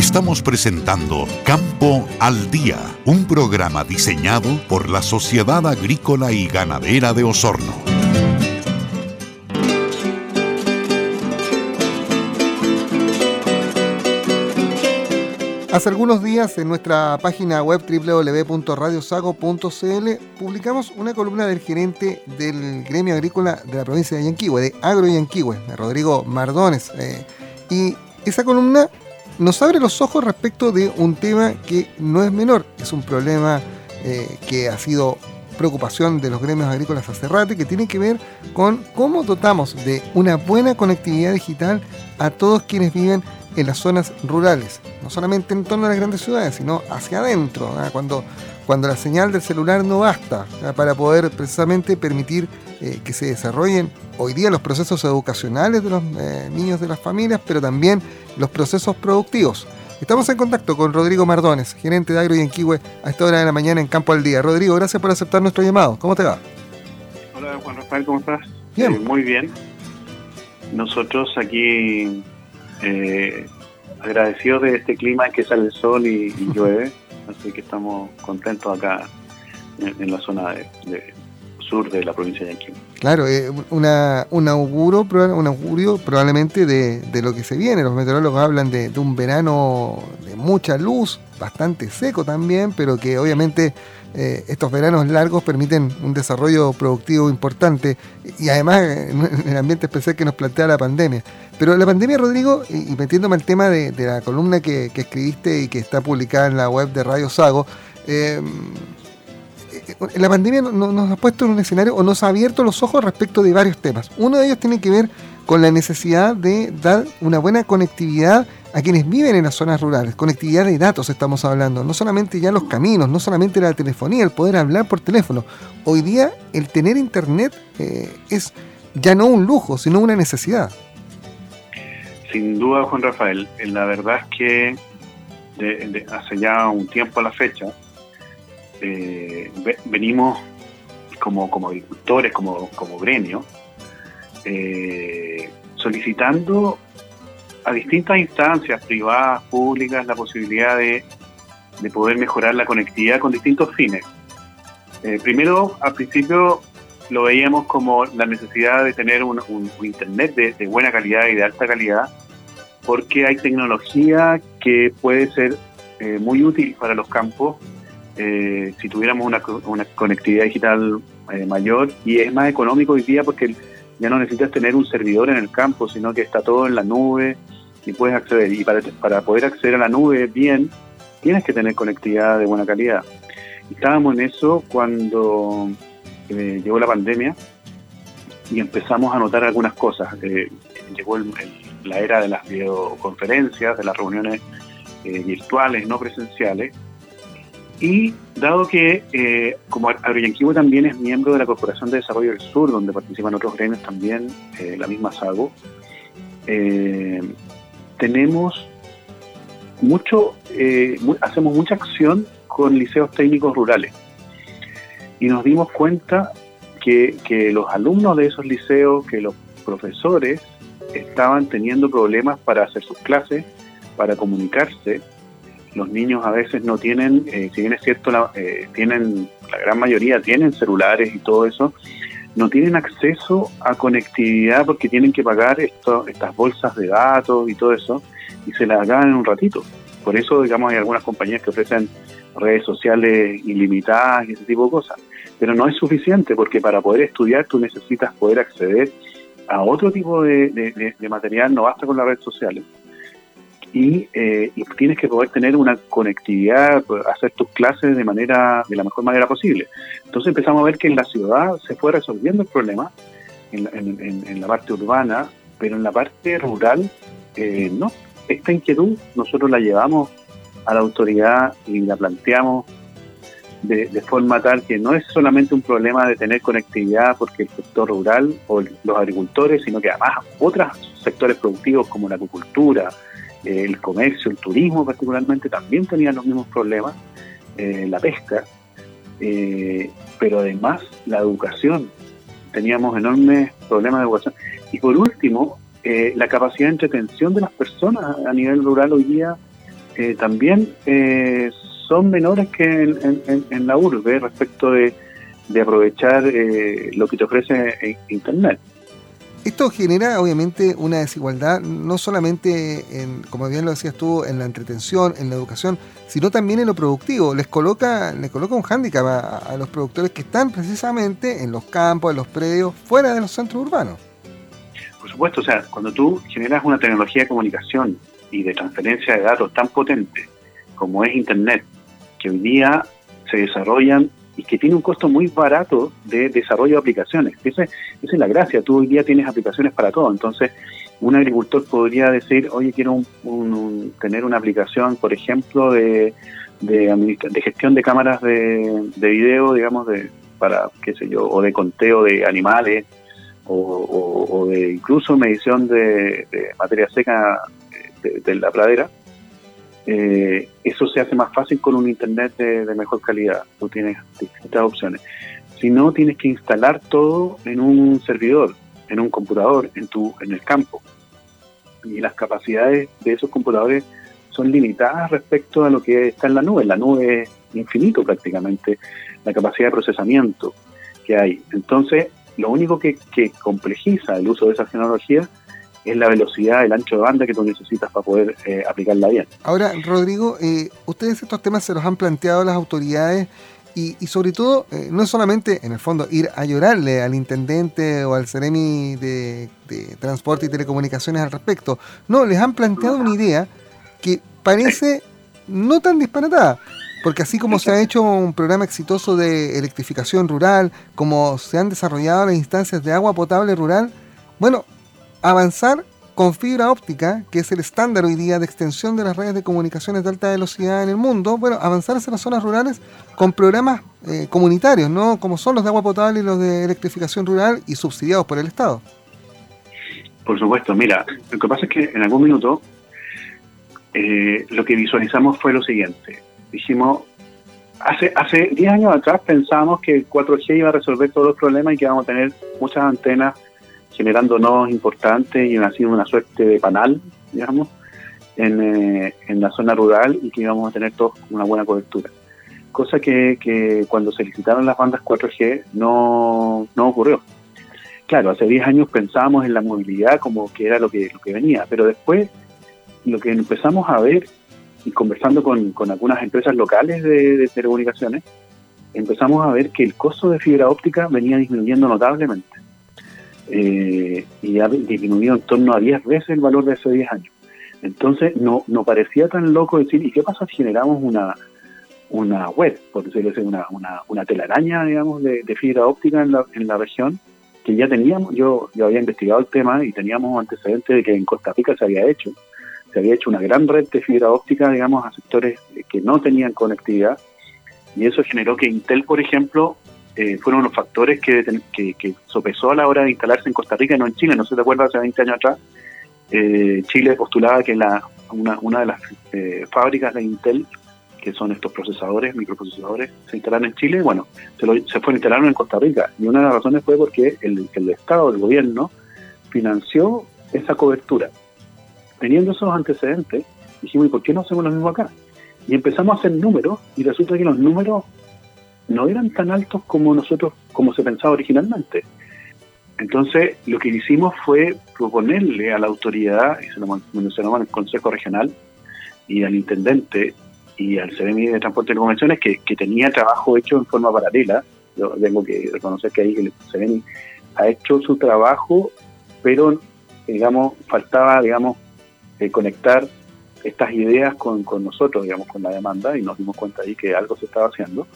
estamos presentando Campo al Día, un programa diseñado por la Sociedad Agrícola y Ganadera de Osorno. Hace algunos días en nuestra página web www.radiosago.cl publicamos una columna del gerente del gremio agrícola de la provincia de Yanquihue, de Agro Yanquihue, Rodrigo Mardones. Eh, y esa columna nos abre los ojos respecto de un tema que no es menor, es un problema eh, que ha sido preocupación de los gremios agrícolas hace rato y que tiene que ver con cómo dotamos de una buena conectividad digital a todos quienes viven en las zonas rurales, no solamente en torno a las grandes ciudades, sino hacia adentro, cuando, cuando la señal del celular no basta para poder precisamente permitir eh, que se desarrollen hoy día los procesos educacionales de los eh, niños de las familias, pero también los procesos productivos. Estamos en contacto con Rodrigo Mardones, gerente de Agro y Enquihue, a esta hora de la mañana en Campo al Día. Rodrigo, gracias por aceptar nuestro llamado. ¿Cómo te va? Hola Juan Rafael, ¿cómo estás? Bien. Eh, muy bien. Nosotros aquí eh, agradecidos de este clima en que sale el sol y, llueve, así que estamos contentos acá en, la zona de, sur de la provincia de Yanquihue. Claro, eh, una, un, auguro, un augurio probablemente de, lo que se viene. Los meteorólogos hablan de, un verano de mucha luz, bastante seco también, pero que obviamente eh, estos veranos largos permiten un desarrollo productivo importante y además en el ambiente especial que nos plantea la pandemia. Pero la pandemia, Rodrigo, y metiéndome al tema de, la columna que, escribiste y que está publicada en la web de Radio Sago, eh, la pandemia nos ha puesto en un escenario o nos ha abierto los ojos respecto de varios temas. Uno de ellos tiene que ver con la necesidad de dar una buena conectividad a quienes viven en las zonas rurales. Conectividad de datos estamos hablando, no solamente ya los caminos, no solamente la telefonía, el poder hablar por teléfono. Hoy día el tener internet eh, es ya no un lujo, sino una necesidad. Sin duda, Juan Rafael, la verdad es que hace ya un tiempo a la fecha, eh, venimos como, como agricultores, como, como gremio, eh, solicitando a distintas instancias privadas, públicas, la posibilidad de, poder mejorar la conectividad con distintos fines. primero, al principio lo veíamos como la necesidad de tener un, Internet de, buena calidad y de alta calidad, porque hay tecnología que puede ser eh, muy útil para los campos eh, si tuviéramos una, conectividad digital eh, mayor y es más económico hoy día porque ya no necesitas tener un servidor en el campo, sino que está todo en la nube y puedes acceder. Y para, para poder acceder a la nube bien, tienes que tener conectividad de buena calidad. Estábamos en eso cuando llegó la pandemia y empezamos a notar algunas cosas. Eh, llegó la era de las videoconferencias, de las reuniones eh, virtuales, no presenciales. Y dado que, eh, como Agroyanquivo también es miembro de la Corporación de Desarrollo del Sur, donde participan otros gremios también, la misma SAGO, tenemos mucho, hacemos mucha acción con liceos técnicos rurales y nos dimos cuenta que, los alumnos de esos liceos, que los profesores estaban teniendo problemas para hacer sus clases, para comunicarse. Los niños a veces no tienen, eh, si bien es cierto, la, eh, tienen, la gran mayoría tienen celulares y todo eso, no tienen acceso a conectividad porque tienen que pagar esto, estas bolsas de datos y todo eso, y se las dan en un ratito. Por eso, digamos, hay algunas compañías que ofrecen redes sociales ilimitadas y ese tipo de cosas. Pero no es suficiente porque para poder estudiar tú necesitas poder acceder a otro tipo de, material, no basta con las redes sociales. Y, eh, y, tienes que poder tener una conectividad, hacer tus clases de manera de la mejor manera posible. Entonces empezamos a ver que en la ciudad se fue resolviendo el problema, en, la parte urbana, pero en la parte rural eh, no. Esta inquietud nosotros la llevamos a la autoridad y la planteamos de, forma tal que no es solamente un problema de tener conectividad porque el sector rural o los agricultores, sino que además otros sectores productivos como la agricultura, eh, el comercio, el turismo particularmente, también tenían los mismos problemas, eh, la pesca, eh, pero además la educación. Teníamos enormes problemas de educación. Y por último, la capacidad de entretención de las personas a nivel rural hoy día eh, también eh, son menores que en, la urbe respecto de, aprovechar eh, lo que te ofrece Internet. Esto genera obviamente una desigualdad, no solamente, en, como bien lo decías tú, en la entretención, en la educación, sino también en lo productivo. Les coloca, les coloca un hándicap a, los productores que están precisamente en los campos, en los predios, fuera de los centros urbanos. Por supuesto, o sea, cuando tú generas una tecnología de comunicación y de transferencia de datos tan potente como es Internet, que hoy día se desarrollan y que tiene un costo muy barato de desarrollo de aplicaciones. Esa, es la gracia, tú hoy día tienes aplicaciones para todo, entonces un agricultor podría decir, oye, quiero tener una aplicación, por ejemplo, de, de, gestión de cámaras de, video, digamos, de para, qué sé yo, o de conteo de animales, o, de incluso medición de, materia seca de, la pradera. Eh, eso se hace más fácil con un internet de, mejor calidad. Tú tienes distintas opciones. Si no, tienes que instalar todo en un servidor, en un computador, en tu, en el campo. Y las capacidades de esos computadores son limitadas respecto a lo que está en la nube. La nube es infinito prácticamente la capacidad de procesamiento que hay. Entonces, lo único que, que complejiza el uso de esa tecnología es la velocidad, el ancho de banda que tú necesitas para poder eh, aplicarla bien. Ahora, Rodrigo, eh, ustedes estos temas se los han planteado las autoridades y, sobre todo, eh, no solamente, en el fondo, ir a llorarle al intendente o al Ceremi de, Transporte y Telecomunicaciones al respecto. No, les han planteado una idea que parece no tan disparatada. Porque así como se ha hecho un programa exitoso de electrificación rural, como se han desarrollado las instancias de agua potable rural, bueno, avanzar con fibra óptica, que es el estándar hoy día de extensión de las redes de comunicaciones de alta velocidad en el mundo, bueno, avanzar hacia las zonas rurales con programas eh, comunitarios, ¿no? Como son los de agua potable y los de electrificación rural y subsidiados por el Estado. Por supuesto, mira, lo que pasa es que en algún minuto eh, lo que visualizamos fue lo siguiente. Dijimos, hace hace 10 años atrás pensábamos que el 4G iba a resolver todos los problemas y que íbamos a tener muchas antenas generando nodos importantes y sido una suerte de panal, digamos, eh, en, la zona rural y que íbamos a tener todos una buena cobertura. Cosa que, que cuando se licitaron las bandas 4G no, no ocurrió. Claro, hace 10 años pensábamos en la movilidad como que era lo que, lo que venía, pero después lo que empezamos a ver y conversando con, con algunas empresas locales de, de telecomunicaciones, empezamos a ver que el costo de fibra óptica venía disminuyendo notablemente eh, y ha disminuido en torno a 10 veces el valor de esos 10 años. Entonces, no, no parecía tan loco decir, ¿y qué pasa si generamos una, una web, por decirlo así, una, una, una telaraña, digamos, de, fibra óptica en la, en la región? Que ya teníamos, yo, yo había investigado el tema y teníamos antecedentes de que en Costa Rica se había hecho. Se había hecho una gran red de fibra óptica, digamos, a sectores que no tenían conectividad. Y eso generó que Intel, por ejemplo, eh, fueron los factores que, que, sopesó a la hora de instalarse en Costa Rica y no en Chile. No sé si te acuerdas, hace 20 años atrás, eh, Chile postulaba que la, una, una de las eh, fábricas de Intel, que son estos procesadores, microprocesadores, se instalaron en Chile. Bueno, se, lo, se instalaron en Costa Rica. Y una de las razones fue porque el, el Estado, el gobierno, financió esa cobertura. Teniendo esos antecedentes, dijimos, ¿y por qué no hacemos lo mismo acá? Y empezamos a hacer números y resulta que los números no eran tan altos como nosotros, como se pensaba originalmente. Entonces, lo que hicimos fue proponerle a la autoridad, y se lo mencionamos en el Consejo Regional, y al intendente y al CDMI de Transporte y Convenciones, que, tenía trabajo hecho en forma paralela. Yo tengo que reconocer que ahí el CDMI ha hecho su trabajo, pero, digamos, faltaba, digamos, eh, conectar estas ideas con, con nosotros, digamos, con la demanda, y nos dimos cuenta ahí que algo se estaba haciendo.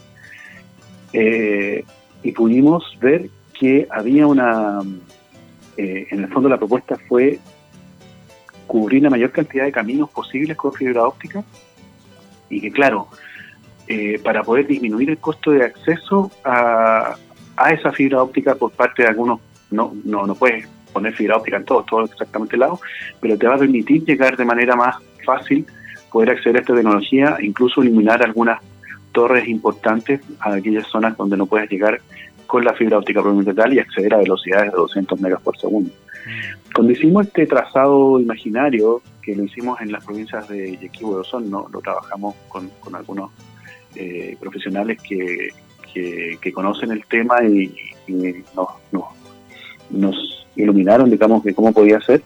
Eh, y pudimos ver que había una, eh, en el fondo la propuesta fue cubrir la mayor cantidad de caminos posibles con fibra óptica y que claro, eh, para poder disminuir el costo de acceso a, a, esa fibra óptica por parte de algunos, no, no, no puedes poner fibra óptica en todos, todo exactamente el lado, pero te va a permitir llegar de manera más fácil, poder acceder a esta tecnología, incluso eliminar algunas torres importantes a aquellas zonas donde no puedes llegar con la fibra óptica propiamente tal y acceder a velocidades de 200 megas por segundo. Cuando hicimos este trazado imaginario que lo hicimos en las provincias de Yequibo y ¿no? lo trabajamos con, algunos eh, profesionales que, que, conocen el tema y, nos, nos, iluminaron, digamos, de cómo podía ser.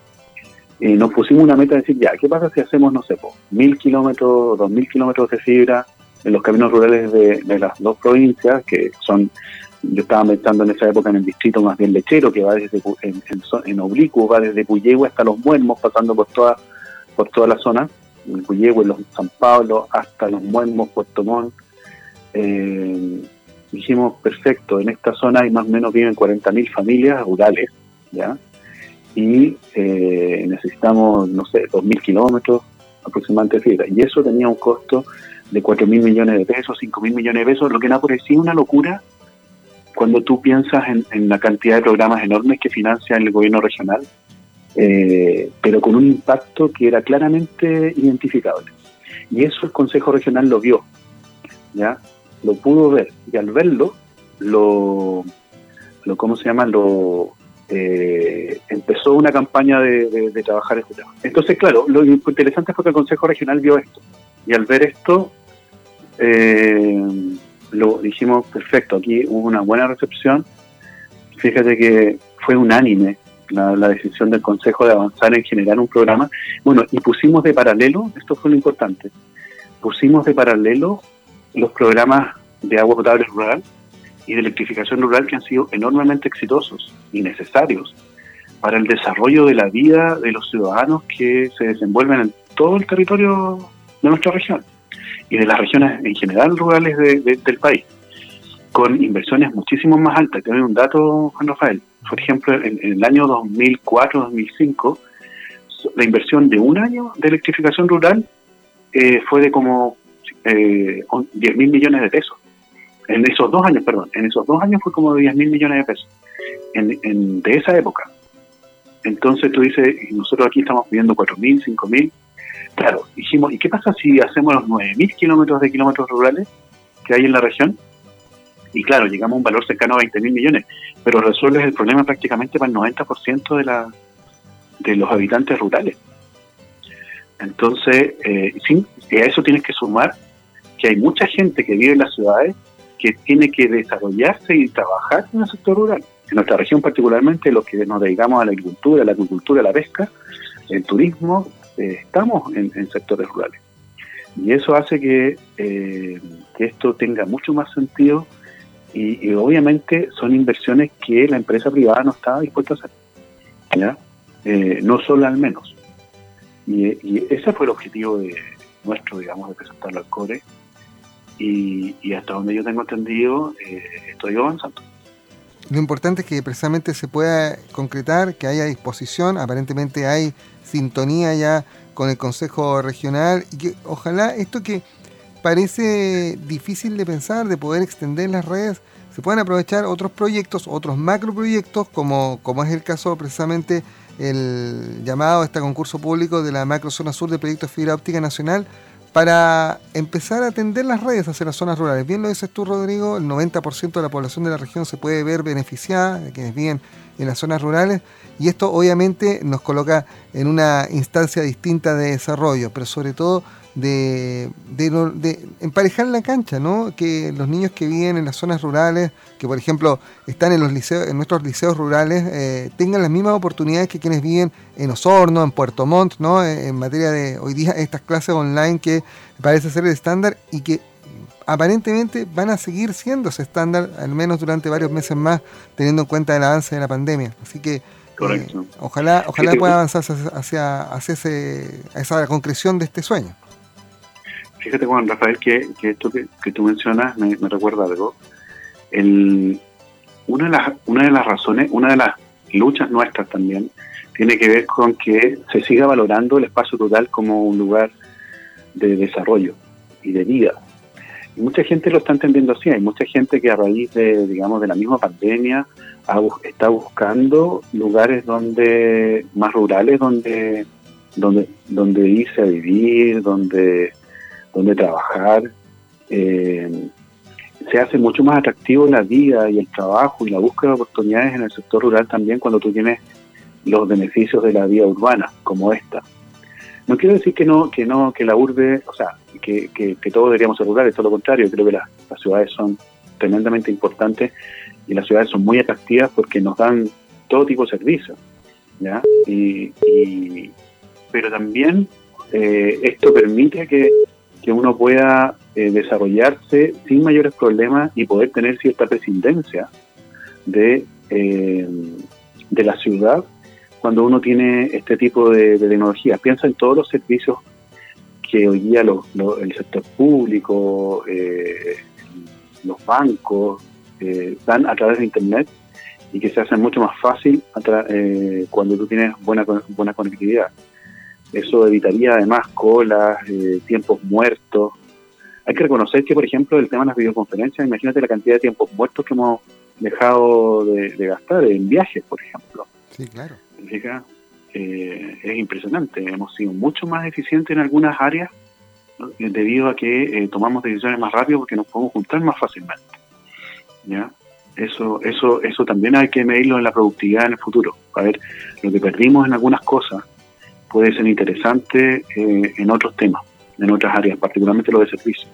Y nos pusimos una meta de decir, ya, ¿qué pasa si hacemos, no sé, mil kilómetros, dos mil kilómetros de fibra en los caminos rurales de, de las dos provincias, que son yo estaba pensando en esa época en el distrito más bien lechero, que va desde en, en, oblicuo, va desde Puyehue hasta Los Muermos, pasando por toda, por toda la zona, en Puyehue, los San Pablo, hasta Los Muermos, Puerto Montt. Eh, dijimos, perfecto, en esta zona hay más o menos viven 40.000 familias rurales, ¿ya? Y eh, necesitamos, no sé, 2.000 kilómetros aproximadamente de fibra. Y eso tenía un costo de 4.000 millones de pesos, 5.000 millones de pesos, lo que ha parecido una locura cuando tú piensas en, la cantidad de programas enormes que financia el gobierno regional, eh, pero con un impacto que era claramente identificable. Y eso el Consejo Regional lo vio, ¿ya? Lo pudo ver, y al verlo, lo, lo ¿cómo se llama? Lo, eh, empezó una campaña de, trabajar este tema. Entonces, claro, lo interesante fue que el Consejo Regional vio esto, y al ver esto, eh, lo dijimos, perfecto, aquí hubo una buena recepción. Fíjate que fue unánime la, decisión del Consejo de avanzar en generar un programa. Bueno, y pusimos de paralelo, esto fue lo importante, pusimos de paralelo los programas de agua potable rural y de electrificación rural que han sido enormemente exitosos y necesarios para el desarrollo de la vida de los ciudadanos que se desenvuelven en todo el territorio de nuestra región y de las regiones en general rurales del país, con inversiones muchísimo más altas. Te un dato, Juan Rafael. Por ejemplo, en, el año 2004-2005, la inversión de un año de electrificación rural eh, fue de como eh, 10 mil millones de pesos. En esos dos años, perdón, en esos dos años fue como de 10 mil millones de pesos. En, de esa época. Entonces tú dices, nosotros aquí estamos pidiendo 4 mil, 5 mil, Claro, dijimos, ¿y qué pasa si hacemos los 9.000 kilómetros de kilómetros rurales que hay en la región? Y claro, llegamos a un valor cercano a 20.000 millones, pero resuelves el problema prácticamente para el 90% de, la, de los habitantes rurales. Entonces, eh, a eso tienes que sumar que hay mucha gente que vive en las ciudades que tiene que desarrollarse y trabajar en el sector rural. En nuestra región particularmente, los que nos dedicamos a la agricultura, a la agricultura, a la pesca, el turismo, eh, estamos en, sectores rurales. Y eso hace que, eh, esto tenga mucho más sentido y, obviamente son inversiones que la empresa privada no está dispuesta a hacer. Eh, no solo al menos. Y, ese fue el objetivo de nuestro, digamos, de presentarlo al CORE. Y, hasta donde yo tengo entendido, estoy avanzando. Lo importante es que precisamente se pueda concretar, que haya disposición, aparentemente hay sintonía ya con el Consejo Regional y que ojalá esto que parece difícil de pensar, de poder extender las redes, se puedan aprovechar otros proyectos, otros macroproyectos, como, como es el caso precisamente el llamado a este concurso público de la macrozona sur de proyectos fibra óptica nacional, para empezar a atender las redes hacia las zonas rurales. Bien lo dices tú, Rodrigo, el 90% de la población de la región se puede ver beneficiada, de quienes viven en las zonas rurales, y esto obviamente nos coloca en una instancia distinta de desarrollo, pero sobre todo de, de, emparejar la cancha, ¿no? Que los niños que viven en las zonas rurales, que por ejemplo están en los liceos, en nuestros liceos rurales, eh, tengan las mismas oportunidades que quienes viven en Osorno, en Puerto Montt, ¿no? En materia de hoy día estas clases online que parece ser el estándar y que aparentemente van a seguir siendo ese estándar, al menos durante varios meses más, teniendo en cuenta el avance de la pandemia. Así que eh, ojalá, ojalá pueda avanzar hacia, hacia, ese, esa concreción de este sueño. Fíjate, Juan Rafael, que, esto que, tú mencionas me, recuerda algo. Una, de las, una de las razones, una de las luchas nuestras también, tiene que ver con que se siga valorando el espacio rural como un lugar de desarrollo y de vida. Y mucha gente lo está entendiendo así. Hay mucha gente que a raíz de, digamos, de la misma pandemia está buscando lugares donde más rurales, donde donde donde irse a vivir, donde donde trabajar. Eh, se hace mucho más atractivo la vida y el trabajo y la búsqueda de oportunidades en el sector rural también cuando tú tienes los beneficios de la vida urbana como esta. No quiero decir que no, que no, que la urbe, o sea, que, que, todos deberíamos ser rurales, todo lo contrario, creo que las, ciudades son tremendamente importantes y las ciudades son muy atractivas porque nos dan todo tipo de servicios, ¿ya? Y, pero también eh, esto permite que, que uno pueda eh, desarrollarse sin mayores problemas y poder tener cierta prescindencia de, eh, de la ciudad cuando uno tiene este tipo de, tecnología. Piensa en todos los servicios que hoy día el sector público, eh, los bancos dan a través de Internet y que se hacen mucho más fácil cuando tú tienes buena, buena conectividad. Eso evitaría además colas, tiempos muertos. Hay que reconocer que, por ejemplo, el tema de las videoconferencias, imagínate la cantidad de tiempos muertos que hemos dejado de gastar en viajes, por ejemplo. Sí, claro eh, es impresionante. Hemos sido mucho más eficientes en algunas áreas debido a que eh, tomamos decisiones más rápido porque nos podemos juntar más fácilmente. ¿ya? Eso, eso, eso también hay que medirlo en la productividad en el futuro. A ver, lo que perdimos en algunas cosas puede ser interesante eh, en otros temas, en otras áreas, particularmente lo de servicio.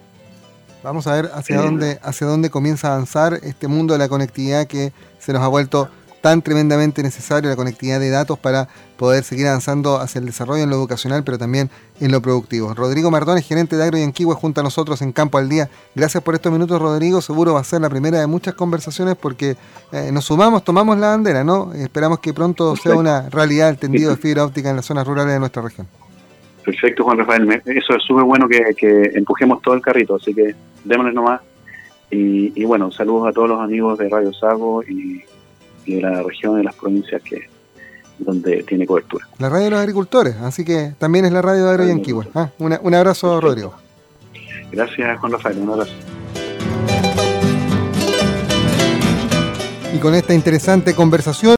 Vamos a ver hacia dónde, hacia dónde comienza a avanzar este mundo de la conectividad que se nos ha vuelto tan tremendamente necesario la conectividad de datos para poder seguir avanzando hacia el desarrollo en lo educacional, pero también en lo productivo. Rodrigo Mardones, gerente de Agro y Anquihue, junto a nosotros en Campo al Día. Gracias por estos minutos, Rodrigo. Seguro va a ser la primera de muchas conversaciones porque eh, nos sumamos, tomamos la bandera, ¿no? Esperamos que pronto sea una realidad el tendido de fibra óptica en las zonas rurales de nuestra región. Perfecto, Juan Rafael. Eso es súper bueno que, empujemos todo el carrito, así que démosle nomás. Y, y bueno, saludos a todos los amigos de Radio Sago y de la región, de las provincias que donde tiene cobertura. La radio de los agricultores, así que también es la radio de Agro Yanquihue. Ah, un abrazo, Rodrigo. Gracias, Juan Rafael, un abrazo. Y con esta interesante conversación,